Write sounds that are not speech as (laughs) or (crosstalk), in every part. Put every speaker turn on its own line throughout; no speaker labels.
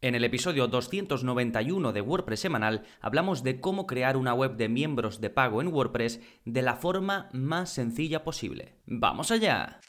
En el episodio 291 de WordPress semanal hablamos de cómo crear una web de miembros de pago en WordPress de la forma más sencilla posible. ¡Vamos allá!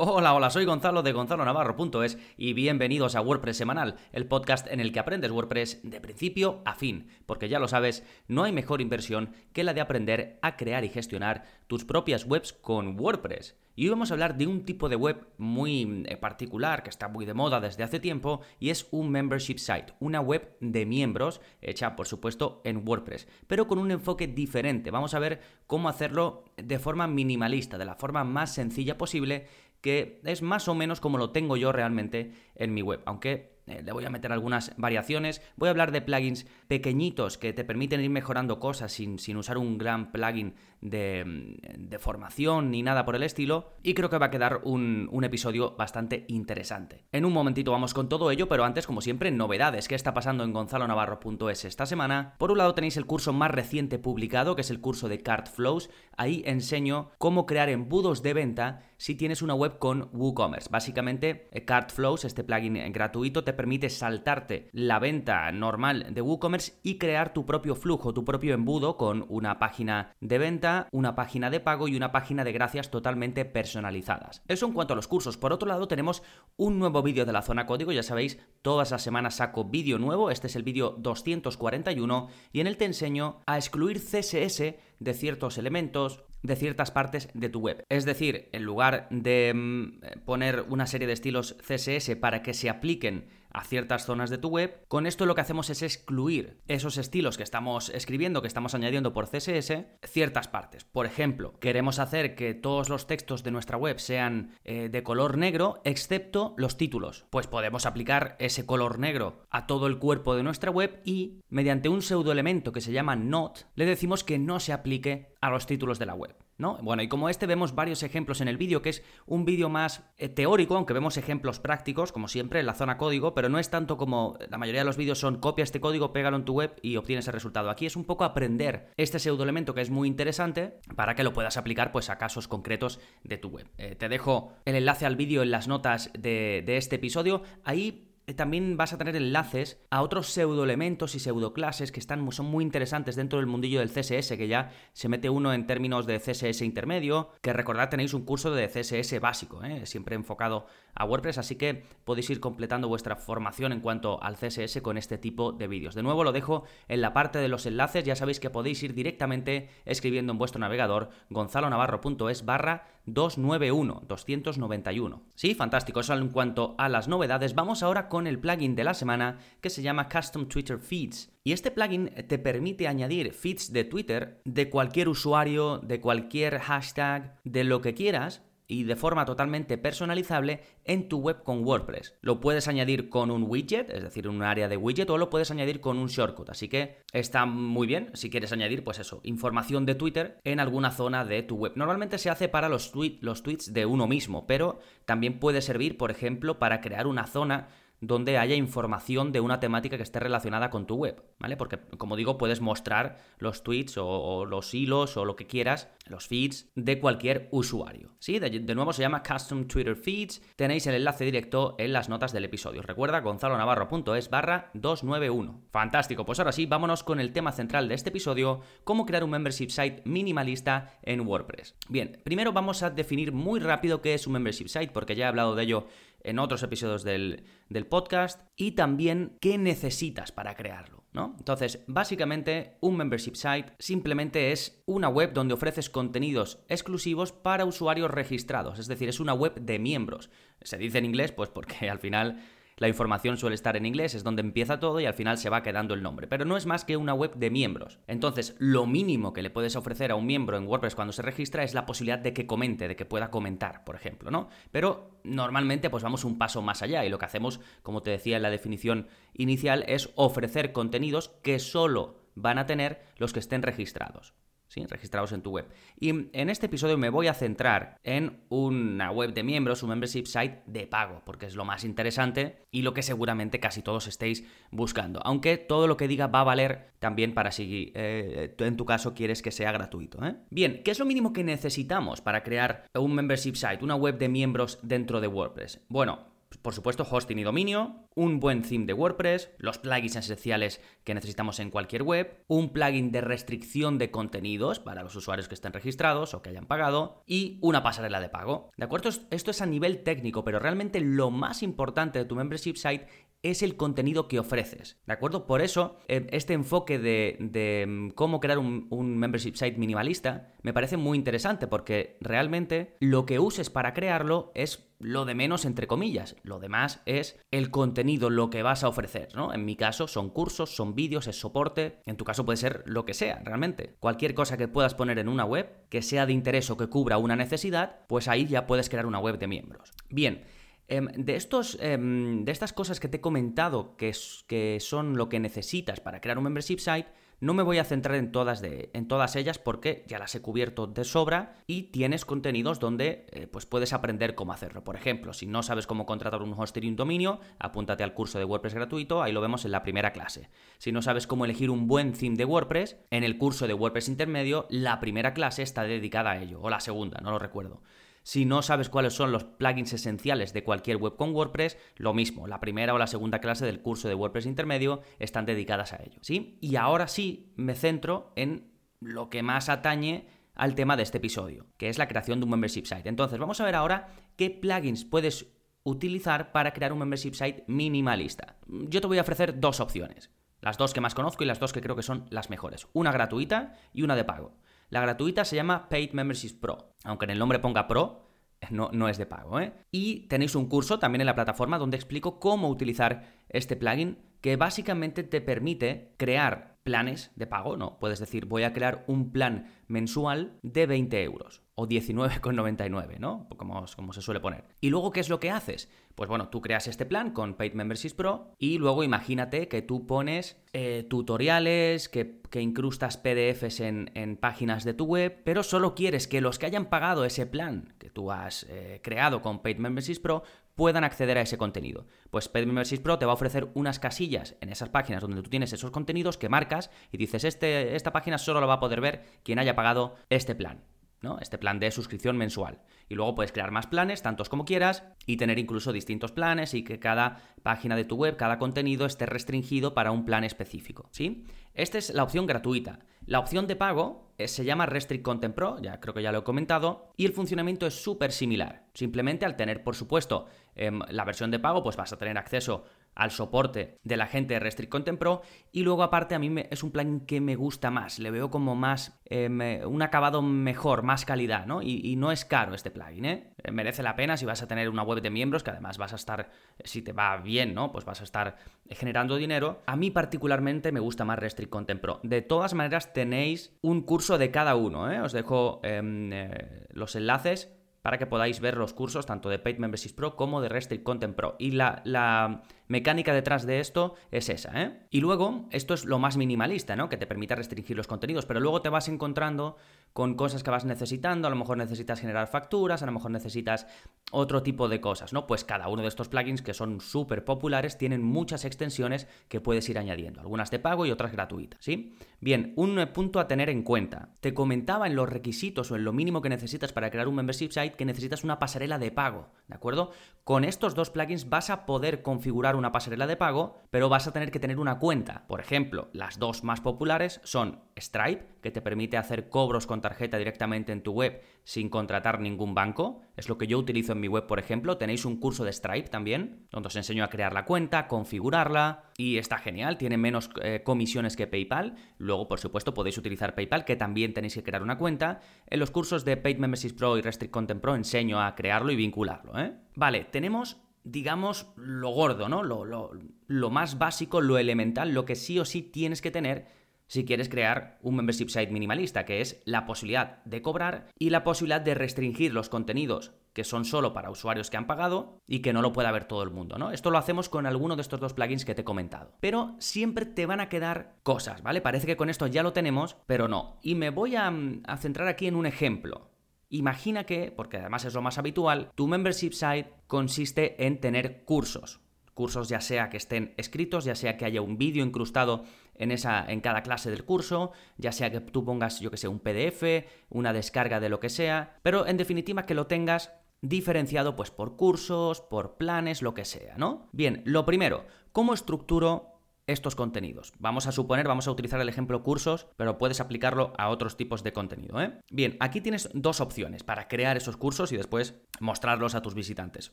Hola, hola, soy Gonzalo de gonzalonavarro.es y bienvenidos a WordPress Semanal, el podcast en el que aprendes WordPress de principio a fin, porque ya lo sabes, no hay mejor inversión que la de aprender a crear y gestionar tus propias webs con WordPress. Y hoy vamos a hablar de un tipo de web muy eh, particular que está muy de moda desde hace tiempo y es un membership site, una web de miembros hecha por supuesto en WordPress, pero con un enfoque diferente. Vamos a ver cómo hacerlo de forma minimalista, de la forma más sencilla posible que es más o menos como lo tengo yo realmente en mi web, aunque eh, le voy a meter algunas variaciones. Voy a hablar de plugins pequeñitos que te permiten ir mejorando cosas sin, sin usar un gran plugin de, formación ni nada por el estilo. Y creo que va a quedar un, un, episodio bastante interesante. En un momentito vamos con todo ello, pero antes, como siempre, novedades. ¿Qué está pasando en gonzalonavarro.es esta semana? Por un lado tenéis el curso más reciente publicado, que es el curso de Card Flows. Ahí enseño cómo crear embudos de venta si tienes una web con WooCommerce. Básicamente, eh, Card Flows, este plugin gratuito, te permite saltarte la venta normal de WooCommerce y crear tu propio flujo, tu propio embudo con una página de venta, una página de pago y una página de gracias totalmente personalizadas. Eso en cuanto a los cursos. Por otro lado, tenemos un nuevo vídeo de la zona código. Ya sabéis, todas las semanas saco vídeo nuevo. Este es el vídeo 241 y en él te enseño a excluir CSS de ciertos elementos, de ciertas partes de tu web. Es decir, en lugar de mm, poner una serie de estilos CSS para que se apliquen a ciertas zonas de tu web, con esto lo que hacemos es excluir esos estilos que estamos escribiendo, que estamos añadiendo por CSS, ciertas partes. Por ejemplo, queremos hacer que todos los textos de nuestra web sean eh, de color negro, excepto los títulos. Pues podemos aplicar ese color negro a todo el cuerpo de nuestra web y, mediante un pseudoelemento que se llama not, le decimos que no se aplique a los títulos de la web. ¿No? Bueno, y como este vemos varios ejemplos en el vídeo, que es un vídeo más eh, teórico, aunque vemos ejemplos prácticos, como siempre, en la zona código, pero no es tanto como la mayoría de los vídeos son copia este código, pégalo en tu web y obtienes el resultado. Aquí es un poco aprender este pseudoelemento que es muy interesante para que lo puedas aplicar pues a casos concretos de tu web. Eh, te dejo el enlace al vídeo en las notas de, de este episodio. Ahí también vas a tener enlaces a otros pseudoelementos y pseudoclases que están, son muy interesantes dentro del mundillo del CSS, que ya se mete uno en términos de CSS intermedio, que recordad tenéis un curso de CSS básico, ¿eh? siempre enfocado a WordPress, así que podéis ir completando vuestra formación en cuanto al CSS con este tipo de vídeos. De nuevo lo dejo en la parte de los enlaces, ya sabéis que podéis ir directamente escribiendo en vuestro navegador gonzalonavarro.es barra 291, 291. Sí, fantástico, eso en cuanto a las novedades. Vamos ahora con el plugin de la semana que se llama Custom Twitter Feeds. Y este plugin te permite añadir feeds de Twitter de cualquier usuario, de cualquier hashtag, de lo que quieras, y de forma totalmente personalizable en tu web con WordPress. Lo puedes añadir con un widget, es decir, un área de widget, o lo puedes añadir con un shortcut. Así que está muy bien si quieres añadir, pues eso, información de Twitter en alguna zona de tu web. Normalmente se hace para los, los tweets de uno mismo, pero también puede servir, por ejemplo, para crear una zona donde haya información de una temática que esté relacionada con tu web, ¿vale? Porque, como digo, puedes mostrar los tweets o, los hilos o lo que quieras, los feeds de cualquier usuario. Sí, de, nuevo se llama Custom Twitter Feeds. Tenéis el enlace directo en las notas del episodio. Recuerda gonzalonavarro.es barra 291. Fantástico, pues ahora sí, vámonos con el tema central de este episodio, cómo crear un membership site minimalista en WordPress. Bien, primero vamos a definir muy rápido qué es un membership site, porque ya he hablado de ello en otros episodios del, podcast y también qué necesitas para crearlo. ¿no? Entonces, básicamente, un membership site simplemente es una web donde ofreces contenidos exclusivos para usuarios registrados, es decir, es una web de miembros. Se dice en inglés, pues porque al final la información suele estar en inglés, es donde empieza todo y al final se va quedando el nombre. Pero no es más que una web de miembros. Entonces, lo mínimo que le puedes ofrecer a un miembro en WordPress cuando se registra es la posibilidad de que comente, de que pueda comentar, por ejemplo, ¿no? Pero normalmente pues vamos un paso más allá y lo que hacemos, como te decía en la definición inicial, es ofrecer contenidos que solo van a tener los que estén registrados. ¿Sí? registrados en tu web. Y en este episodio me voy a centrar en una web de miembros, un membership site de pago, porque es lo más interesante y lo que seguramente casi todos estéis buscando. Aunque todo lo que diga va a valer también para si eh, en tu caso quieres que sea gratuito. ¿eh? Bien, ¿qué es lo mínimo que necesitamos para crear un membership site, una web de miembros dentro de WordPress? Bueno, por supuesto, hosting y dominio, un buen theme de WordPress, los plugins esenciales que necesitamos en cualquier web, un plugin de restricción de contenidos para los usuarios que estén registrados o que hayan pagado y una pasarela de pago. ¿De acuerdo? Esto es a nivel técnico, pero realmente lo más importante de tu membership site es el contenido que ofreces, ¿de acuerdo? Por eso, eh, este enfoque de, mm, cómo crear un, un, membership site minimalista me parece muy interesante porque realmente lo que uses para crearlo es lo de menos entre comillas, lo demás es el contenido, lo que vas a ofrecer, ¿no? En mi caso son cursos, son vídeos, es soporte, en tu caso puede ser lo que sea, realmente. Cualquier cosa que puedas poner en una web, que sea de interés o que cubra una necesidad, pues ahí ya puedes crear una web de miembros. Bien, Em, de, estos, em, de estas cosas que te he comentado que, son lo que necesitas para crear un membership site, no me voy a centrar en todas, en todas ellas porque ya las he cubierto de sobra y tienes contenidos donde eh, pues puedes aprender cómo hacerlo. Por ejemplo, si no sabes cómo contratar un hosting y un dominio, apúntate al curso de WordPress gratuito, ahí lo vemos en la primera clase. Si no sabes cómo elegir un buen theme de WordPress, en el curso de WordPress intermedio, la primera clase está dedicada a ello, o la segunda, no lo recuerdo. Si no sabes cuáles son los plugins esenciales de cualquier web con WordPress, lo mismo, la primera o la segunda clase del curso de WordPress intermedio están dedicadas a ello, ¿sí? Y ahora sí me centro en lo que más atañe al tema de este episodio, que es la creación de un membership site. Entonces, vamos a ver ahora qué plugins puedes utilizar para crear un membership site minimalista. Yo te voy a ofrecer dos opciones, las dos que más conozco y las dos que creo que son las mejores, una gratuita y una de pago. La gratuita se llama Paid Memberships Pro, aunque en el nombre ponga Pro, no, no, es de pago. ¿eh? Y tenéis un curso también en la plataforma donde explico cómo utilizar este plugin que básicamente te permite crear planes de pago, ¿no? Puedes decir, voy a crear un plan mensual de 20 euros o 19,99, ¿no? Como, se suele poner. ¿Y luego qué es lo que haces? Pues bueno, tú creas este plan con Paid Memberships Pro y luego imagínate que tú pones eh, tutoriales, que, incrustas PDFs en, páginas de tu web, pero solo quieres que los que hayan pagado ese plan que tú has eh, creado con Paid Memberships Pro puedan acceder a ese contenido. Pues Paid Memberships Pro te va a ofrecer unas casillas en esas páginas donde tú tienes esos contenidos que marcas y dices, este, esta página solo lo va a poder ver quien haya pagado este plan. ¿No? Este plan de suscripción mensual. Y luego puedes crear más planes, tantos como quieras, y tener incluso distintos planes y que cada página de tu web, cada contenido esté restringido para un plan específico, ¿sí? Esta es la opción gratuita. La opción de pago eh, se llama Restrict Content Pro, ya creo que ya lo he comentado, y el funcionamiento es súper similar. Simplemente al tener, por supuesto, em, la versión de pago, pues vas a tener acceso al soporte de la gente de Restrict Content Pro y luego aparte a mí es un plan que me gusta más, le veo como más, em, un acabado mejor, más calidad, ¿no? Y, no es caro este plugin, ¿eh? ¿eh? Merece la pena si vas a tener una web de miembros que además vas a estar, si te va bien, ¿no? Pues vas a estar generando dinero. A mí particularmente me gusta más Restrict Content Pro. De todas maneras tenéis un curso de cada uno, ¿eh? Os dejo em, eh, los enlaces para que podáis ver los cursos tanto de Paid Memberships Pro como de Restrict Content Pro. Y la, la mecánica detrás de esto es esa, ¿eh? Y luego, esto es lo más minimalista, ¿no? Que te permite restringir los contenidos, pero luego te vas encontrando con cosas que vas necesitando, a lo mejor necesitas generar facturas, a lo mejor necesitas otro tipo de cosas, ¿no? Pues cada uno de estos plugins que son súper populares tienen muchas extensiones que puedes ir añadiendo, algunas de pago y otras gratuitas, ¿sí? Bien, un punto a tener en cuenta. Te comentaba en los requisitos o en lo mínimo que necesitas para crear un membership site que necesitas una pasarela de pago, ¿de acuerdo? Con estos dos plugins vas a poder configurar una pasarela de pago, pero vas a tener que tener una cuenta. Por ejemplo, las dos más populares son Stripe, que te permite hacer cobros con tarjeta directamente en tu web sin contratar ningún banco. Es lo que yo utilizo en mi web, por ejemplo. Tenéis un curso de Stripe también, donde os enseño a crear la cuenta, configurarla y está genial. Tiene menos eh, comisiones que PayPal. Luego, por supuesto, podéis utilizar PayPal, que también tenéis que crear una cuenta. En los cursos de Paid Memberships Pro y Restrict Content Pro enseño a crearlo y vincularlo. ¿eh? Vale, tenemos digamos, lo gordo, ¿no? Lo, lo, lo, más básico, lo elemental, lo que sí o sí tienes que tener si quieres crear un membership site minimalista, que es la posibilidad de cobrar y la posibilidad de restringir los contenidos que son solo para usuarios que han pagado y que no lo pueda ver todo el mundo, ¿no? Esto lo hacemos con alguno de estos dos plugins que te he comentado. Pero siempre te van a quedar cosas, ¿vale? Parece que con esto ya lo tenemos, pero no. Y me voy a, a centrar aquí en un ejemplo. Imagina que, porque además es lo más habitual, tu membership site consiste en tener cursos. Cursos ya sea que estén escritos, ya sea que haya un vídeo incrustado en, esa, en cada clase del curso, ya sea que tú pongas, yo que sé, un PDF, una descarga de lo que sea, pero en definitiva que lo tengas diferenciado pues por cursos, por planes, lo que sea, ¿no? Bien, lo primero, ¿cómo estructuro estos contenidos. Vamos a suponer, vamos a utilizar el ejemplo cursos, pero puedes aplicarlo a otros tipos de contenido. ¿eh? Bien, aquí tienes dos opciones para crear esos cursos y después mostrarlos a tus visitantes.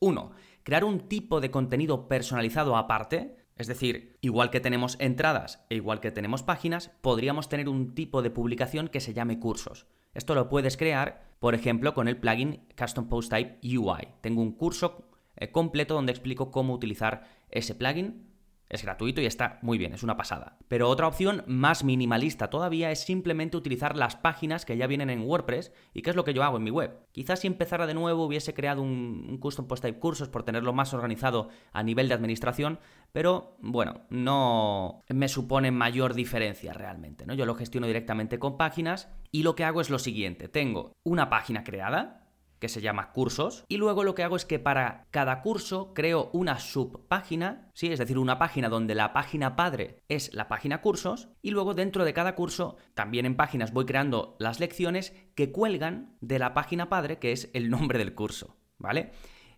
Uno, crear un tipo de contenido personalizado aparte. Es decir, igual que tenemos entradas e igual que tenemos páginas, podríamos tener un tipo de publicación que se llame cursos. Esto lo puedes crear, por ejemplo, con el plugin Custom Post Type UI. Tengo un curso eh, completo donde explico cómo utilizar ese plugin es gratuito y está muy bien, es una pasada. Pero otra opción más minimalista todavía es simplemente utilizar las páginas que ya vienen en WordPress y que es lo que yo hago en mi web. Quizás si empezara de nuevo hubiese creado un, custom post type cursos por tenerlo más organizado a nivel de administración, pero bueno, no me supone mayor diferencia realmente, ¿no? Yo lo gestiono directamente con páginas y lo que hago es lo siguiente, tengo una página creada que se llama cursos. Y luego lo que hago es que para cada curso creo una subpágina, ¿sí? es decir, una página donde la página padre es la página cursos. Y luego dentro de cada curso, también en páginas voy creando las lecciones que cuelgan de la página padre, que es el nombre del curso. ¿Vale?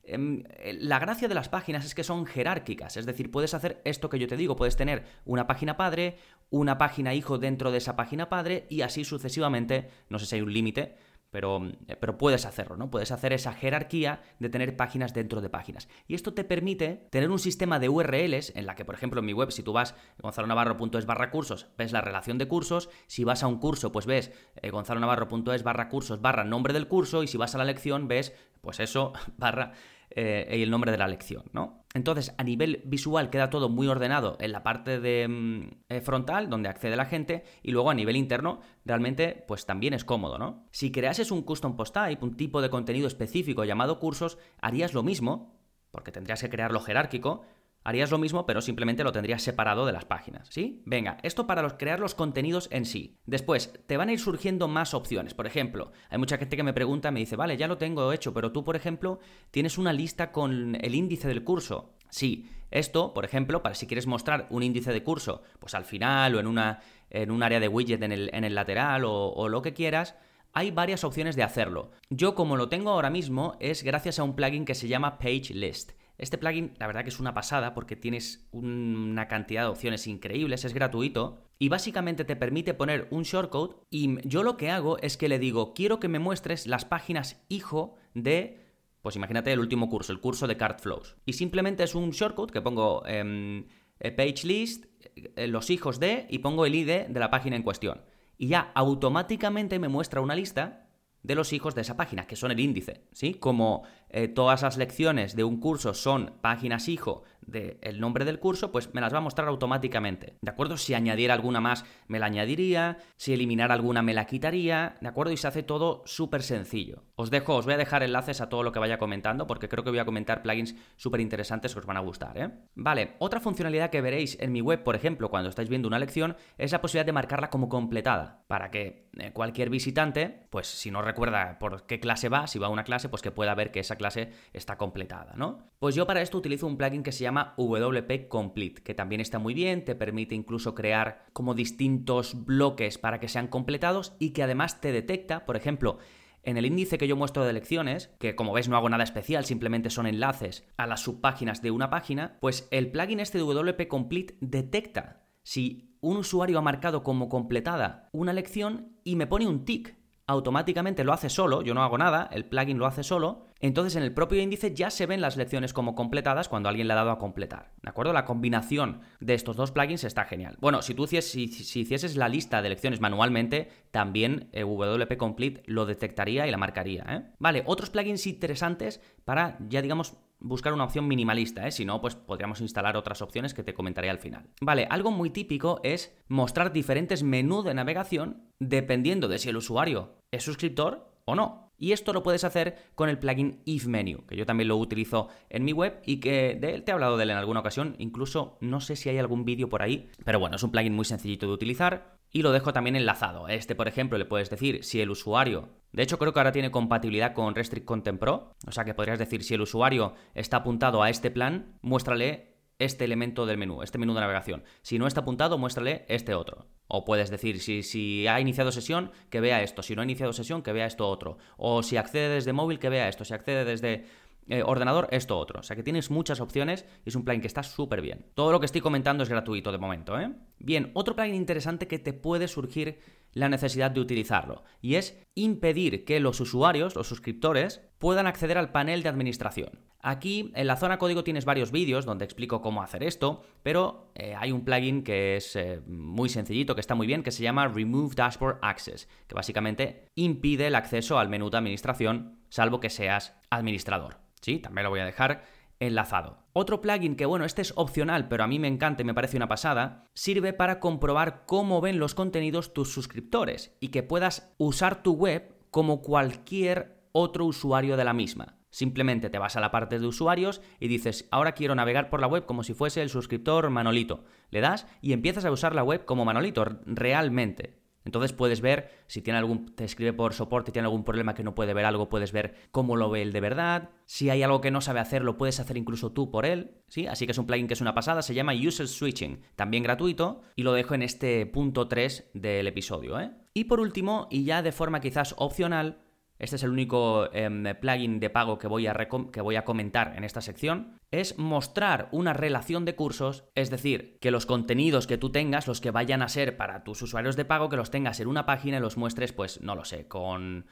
Em, la gracia de las páginas es que son jerárquicas, es decir, puedes hacer esto que yo te digo, puedes tener una página padre, una página hijo dentro de esa página padre y así sucesivamente, no sé si hay un límite, pero, eh, pero, puedes hacerlo, ¿no? Puedes hacer esa jerarquía de tener páginas dentro de páginas. Y esto te permite tener un sistema de URLs en la que, por ejemplo, en mi web, si tú vas a gonzalonavarro.es barra cursos, ves la relación de cursos. Si vas a un curso, pues ves eh, gonzalonavarro.es barra cursos barra nombre del curso. Y si vas a la lección, ves, pues eso, (laughs) barra eh, y el nombre de la lección, ¿no? Entonces, a nivel visual queda todo muy ordenado en la parte de mm, eh, frontal, donde accede la gente, y luego a nivel interno, realmente, pues también es cómodo, ¿no? Si creases un custom post type, un tipo de contenido específico llamado cursos, harías lo mismo, porque tendrías que crearlo jerárquico, Harías lo mismo, pero simplemente lo tendrías separado de las páginas, ¿sí? Venga, esto para los, crear los contenidos en sí. Después, te van a ir surgiendo más opciones. Por ejemplo, hay mucha gente que me pregunta, me dice, vale, ya lo tengo hecho, pero tú, por ejemplo, tienes una lista con el índice del curso. Sí, esto, por ejemplo, para si quieres mostrar un índice de curso, pues al final o en, una, en un área de widget en el, lateral o, o lo que quieras, hay varias opciones de hacerlo. Yo como lo tengo ahora mismo es gracias a un plugin que se llama Page List. Este plugin, la verdad que es una pasada porque tienes una cantidad de opciones increíbles, es gratuito y básicamente te permite poner un shortcode y yo lo que hago es que le digo, quiero que me muestres las páginas hijo de pues imagínate el último curso, el curso de Card Flows. Y simplemente es un shortcode que pongo eh, page list, eh, los hijos de, y pongo el ID de la página en cuestión. Y ya automáticamente me muestra una lista de los hijos de esa página, que son el índice, ¿sí? Como eh, todas las lecciones de un curso son páginas hijo del nombre del curso, pues me las va a mostrar automáticamente, ¿de acuerdo? Si añadiera alguna más, me la añadiría, si eliminara alguna, me la quitaría, ¿de acuerdo? Y se hace todo súper sencillo. Os dejo, os voy a dejar enlaces a todo lo que vaya comentando, porque creo que voy a comentar plugins súper interesantes que os van a gustar, ¿eh? Vale, otra funcionalidad que veréis en mi web, por ejemplo, cuando estáis viendo una lección, es la posibilidad de marcarla como completada, para que eh, cualquier visitante, pues si no recuerda por qué clase va, si va a una clase, pues que pueda ver que esa clase está completada, ¿no? Pues yo para esto utilizo un plugin que se llama WP Complete, que también está muy bien, te permite incluso crear como distintos bloques para que sean completados y que además te detecta, por ejemplo, en el índice que yo muestro de lecciones, que como ves no hago nada especial, simplemente son enlaces a las subpáginas de una página, pues el plugin este de WP Complete detecta si un usuario ha marcado como completada una lección y me pone un tick automáticamente lo hace solo, yo no hago nada, el plugin lo hace solo, entonces en el propio índice ya se ven las lecciones como completadas cuando alguien le ha dado a completar. ¿De acuerdo? La combinación de estos dos plugins está genial. Bueno, si tú si, hicieses la lista de lecciones manualmente, también eh, WP Complete lo detectaría y la marcaría. ¿eh? Vale, otros plugins interesantes para, ya digamos, buscar una opción minimalista, ¿eh? si no, pues podríamos instalar otras opciones que te comentaré al final. Vale, algo muy típico es mostrar diferentes menús de navegación dependiendo de si el usuario es suscriptor o no. Y esto lo puedes hacer con el plugin If Menu, que yo también lo utilizo en mi web y que de él te he hablado de él en alguna ocasión, incluso no sé si hay algún vídeo por ahí, pero bueno, es un plugin muy sencillito de utilizar y lo dejo también enlazado. Este, por ejemplo, le puedes decir si el usuario, de hecho creo que ahora tiene compatibilidad con Restrict Content Pro, o sea que podrías decir si el usuario está apuntado a este plan, muéstrale este elemento del menú, este menú de navegación. Si no está apuntado, muéstrale este otro. O puedes decir, si, si, ha iniciado sesión, que vea esto. Si no ha iniciado sesión, que vea esto otro. O si accede desde móvil, que vea esto. Si accede desde eh, ordenador, esto otro. O sea que tienes muchas opciones y es un plugin que está súper bien. Todo lo que estoy comentando es gratuito de momento, ¿eh? Bien, otro plugin interesante que te puede surgir la necesidad de utilizarlo y es impedir que los usuarios, los suscriptores, puedan acceder al panel de administración. Aquí en la zona código tienes varios vídeos donde explico cómo hacer esto, pero eh, hay un plugin que es eh, muy sencillito, que está muy bien, que se llama Remove Dashboard Access, que básicamente impide el acceso al menú de administración, salvo que seas administrador. Sí, también lo voy a dejar enlazado. Otro plugin que, bueno, este es opcional, pero a mí me encanta y me parece una pasada, sirve para comprobar cómo ven los contenidos tus suscriptores y que puedas usar tu web como cualquier otro usuario de la misma. Simplemente te vas a la parte de usuarios y dices, ahora quiero navegar por la web como si fuese el suscriptor Manolito. Le das y empiezas a usar la web como Manolito, realmente. Entonces puedes ver si tiene algún, te escribe por soporte, tiene algún problema que no puede ver algo, puedes ver cómo lo ve él de verdad. Si hay algo que no sabe hacer, lo puedes hacer incluso tú por él, ¿sí? Así que es un plugin que es una pasada, se llama User Switching, también gratuito, y lo dejo en este punto 3 del episodio, ¿eh? Y por último, y ya de forma quizás opcional, este es el único em, plugin de pago que voy, a que voy a comentar en esta sección, es mostrar una relación de cursos, es decir, que los contenidos que tú tengas, los que vayan a ser para tus usuarios de pago, que los tengas en una página y los muestres, pues no lo sé, con,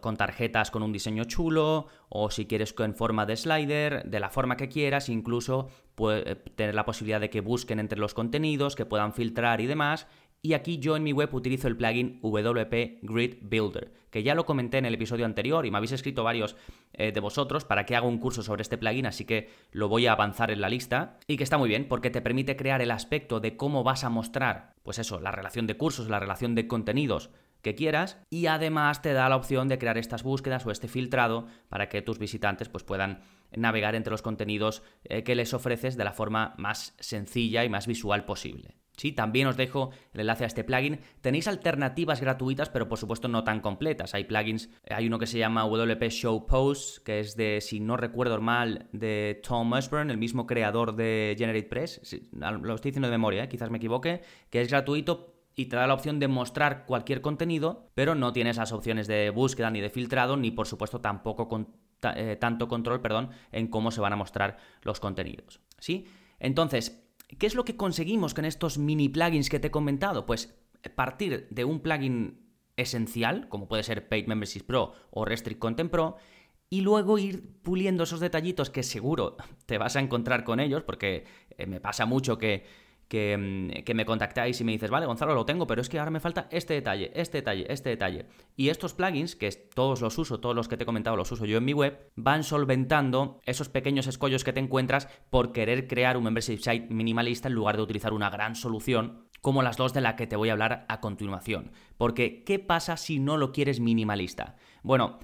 con tarjetas con un diseño chulo, o si quieres en forma de slider, de la forma que quieras, incluso puede tener la posibilidad de que busquen entre los contenidos, que puedan filtrar y demás, y aquí yo en mi web utilizo el plugin WP Grid Builder, que ya lo comenté en el episodio anterior y me habéis escrito varios eh, de vosotros para que haga un curso sobre este plugin, así que lo voy a avanzar en la lista. Y que está muy bien porque te permite crear el aspecto de cómo vas a mostrar, pues eso, la relación de cursos, la relación de contenidos que quieras y además te da la opción de crear estas búsquedas o este filtrado para que tus visitantes pues, puedan navegar entre los contenidos eh, que les ofreces de la forma más sencilla y más visual posible. Sí, también os dejo el enlace a este plugin. Tenéis alternativas gratuitas, pero por supuesto no tan completas. Hay plugins, hay uno que se llama WP Show Posts, que es de, si no recuerdo mal, de Tom Osborne, el mismo creador de GeneratePress. Lo estoy diciendo de memoria, ¿eh? quizás me equivoque, que es gratuito y te da la opción de mostrar cualquier contenido, pero no tiene esas opciones de búsqueda ni de filtrado, ni por supuesto tampoco eh, tanto control, perdón, en cómo se van a mostrar los contenidos. ¿Sí? Entonces, ¿Qué es lo que conseguimos con estos mini plugins que te he comentado? Pues partir de un plugin esencial, como puede ser Paid Membership Pro o Restrict Content Pro, y luego ir puliendo esos detallitos que seguro (laughs) te vas a encontrar con ellos, porque eh, me pasa mucho que Mm, que, me contactáis y me dices, vale, Gonzalo, lo tengo, pero es que ahora me falta este detalle, este detalle, este detalle. Y estos plugins, que todos los uso, todos los que te he comentado los uso yo en mi web, van solventando esos pequeños escollos que te encuentras por querer crear un membership site minimalista en lugar de utilizar una gran solución como las dos de las que te voy a hablar a continuación. Porque, ¿qué pasa si no lo quieres minimalista? Bueno,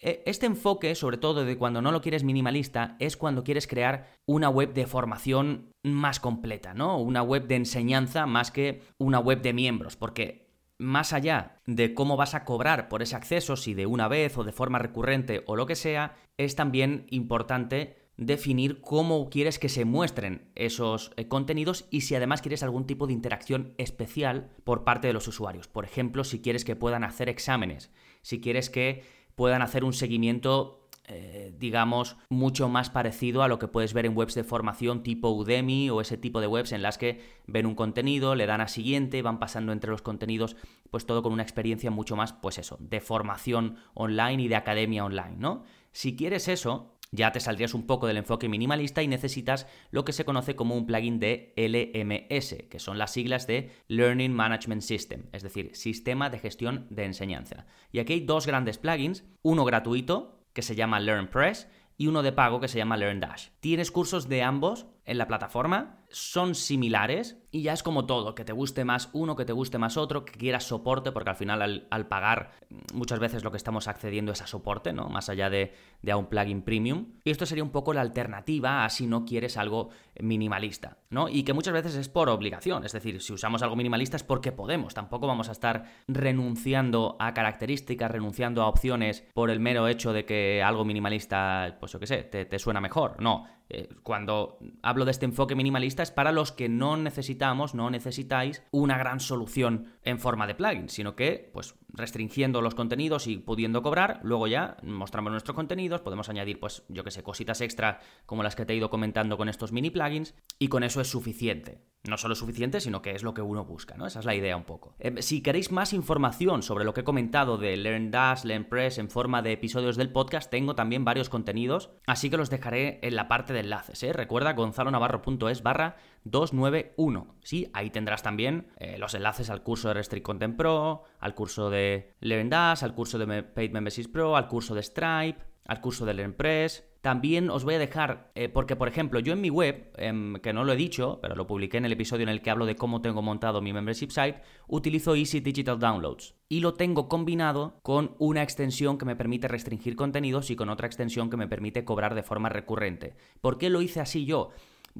este enfoque, sobre todo de cuando no lo quieres minimalista, es cuando quieres crear una web de formación más completa, ¿no? Una web de enseñanza más que una web de miembros, porque más allá de cómo vas a cobrar por ese acceso, si de una vez o de forma recurrente o lo que sea, es también importante definir cómo quieres que se muestren esos eh, contenidos y si además quieres algún tipo de interacción especial por parte de los usuarios. Por ejemplo, si quieres que puedan hacer exámenes, si quieres que puedan hacer un seguimiento eh, digamos, mucho más parecido a lo que puedes ver en webs de formación tipo Udemy o ese tipo de webs en las que ven un contenido, le dan a siguiente, van pasando entre los contenidos, pues todo con una experiencia mucho más, pues eso, de formación online y de academia online, ¿no? Si quieres eso, ya te saldrías un poco del enfoque minimalista y necesitas lo que se conoce como un plugin de LMS, que son las siglas de Learning Management System, es decir, Sistema de Gestión de Enseñanza. Y aquí hay dos grandes plugins, uno gratuito, que se llama LearnPress, y uno de pago que se llama LearnDash. Tienes cursos de ambos en la plataforma, son similares y ya es como todo, que te guste más uno, que te guste más otro, que quieras soporte, porque al final al, pagar muchas veces lo que estamos accediendo es a soporte, ¿no? Más allá de, de, a un plugin premium. Y esto sería un poco la alternativa a si no quieres algo minimalista, ¿no? Y que muchas veces es por obligación, es decir, si usamos algo minimalista es porque podemos, tampoco vamos a estar renunciando a características, renunciando a opciones por el mero hecho de que algo minimalista, pues yo qué sé, te, te suena mejor, no eh, cuando hablo de este enfoque minimalista es para los que no necesitamos, no necesitáis una gran solución en forma de plugin, sino que, pues, restringiendo los contenidos y pudiendo cobrar, luego ya mostramos nuestros contenidos, podemos añadir, pues, yo que sé, cositas extra como las que te he ido comentando con estos mini plugins, y con eso es suficiente. No solo es suficiente, sino que es lo que uno busca, ¿no? Esa es la idea un poco. Eh, si queréis más información sobre lo que he comentado de Learn Dash, Learn Press en forma de episodios del podcast, tengo también varios contenidos, así que los dejaré en la parte de enlaces, ¿eh? Recuerda gonzalonavarro.es barra 291. Sí, ahí tendrás también eh, los enlaces al curso de Restrict Content Pro, al curso de Learn Dash, al curso de Paid Memberships Pro, al curso de Stripe, al curso de LearnPress. También os voy a dejar, eh, porque por ejemplo, yo en mi web, em, que no lo he dicho, pero lo publiqué en el episodio en el que hablo de cómo tengo montado mi membership site, utilizo Easy Digital Downloads. Y lo tengo combinado con una extensión que me permite restringir contenidos y con otra extensión que me permite cobrar de forma recurrente. ¿Por qué lo hice así yo?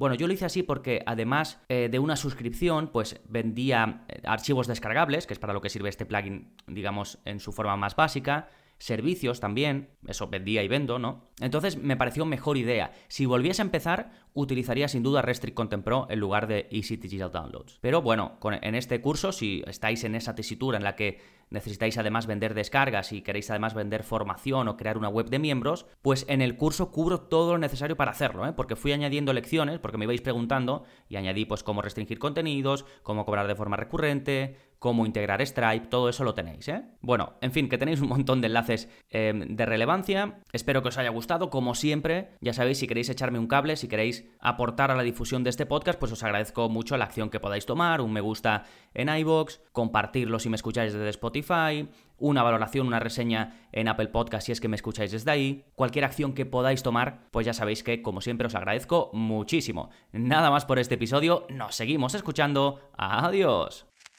Bueno, yo lo hice así porque además eh, de una suscripción, pues vendía eh, archivos descargables, que es para lo que sirve este plugin, digamos, en su forma más básica servicios también, eso vendía y vendo, ¿no? Entonces me pareció mejor idea. Si volviese a empezar, utilizaría sin duda Restrict Content Pro en lugar de Easy Digital Downloads. Pero bueno, en este curso, si estáis en esa tesitura en la que necesitáis además vender descargas y queréis además vender formación o crear una web de miembros, pues en el curso cubro todo lo necesario para hacerlo, ¿eh? porque fui añadiendo lecciones, porque me ibais preguntando y añadí pues cómo restringir contenidos, cómo cobrar de forma recurrente, cómo integrar Stripe, todo eso lo tenéis, ¿eh? Bueno, en fin, que tenéis un montón de enlaces em, de relevancia. Espero que os haya gustado, como siempre. Ya sabéis, si queréis echarme un cable, si queréis aportar a la difusión de este podcast, pues os agradezco mucho la acción que podáis tomar, un me gusta en iBox, compartirlo si me escucháis desde Spotify, una valoración, una reseña en Apple Podcast si es que me escucháis desde ahí. Cualquier acción que podáis tomar, pues ya sabéis que, como siempre, os agradezco muchísimo. Nada más por este episodio, nos seguimos escuchando. Adiós.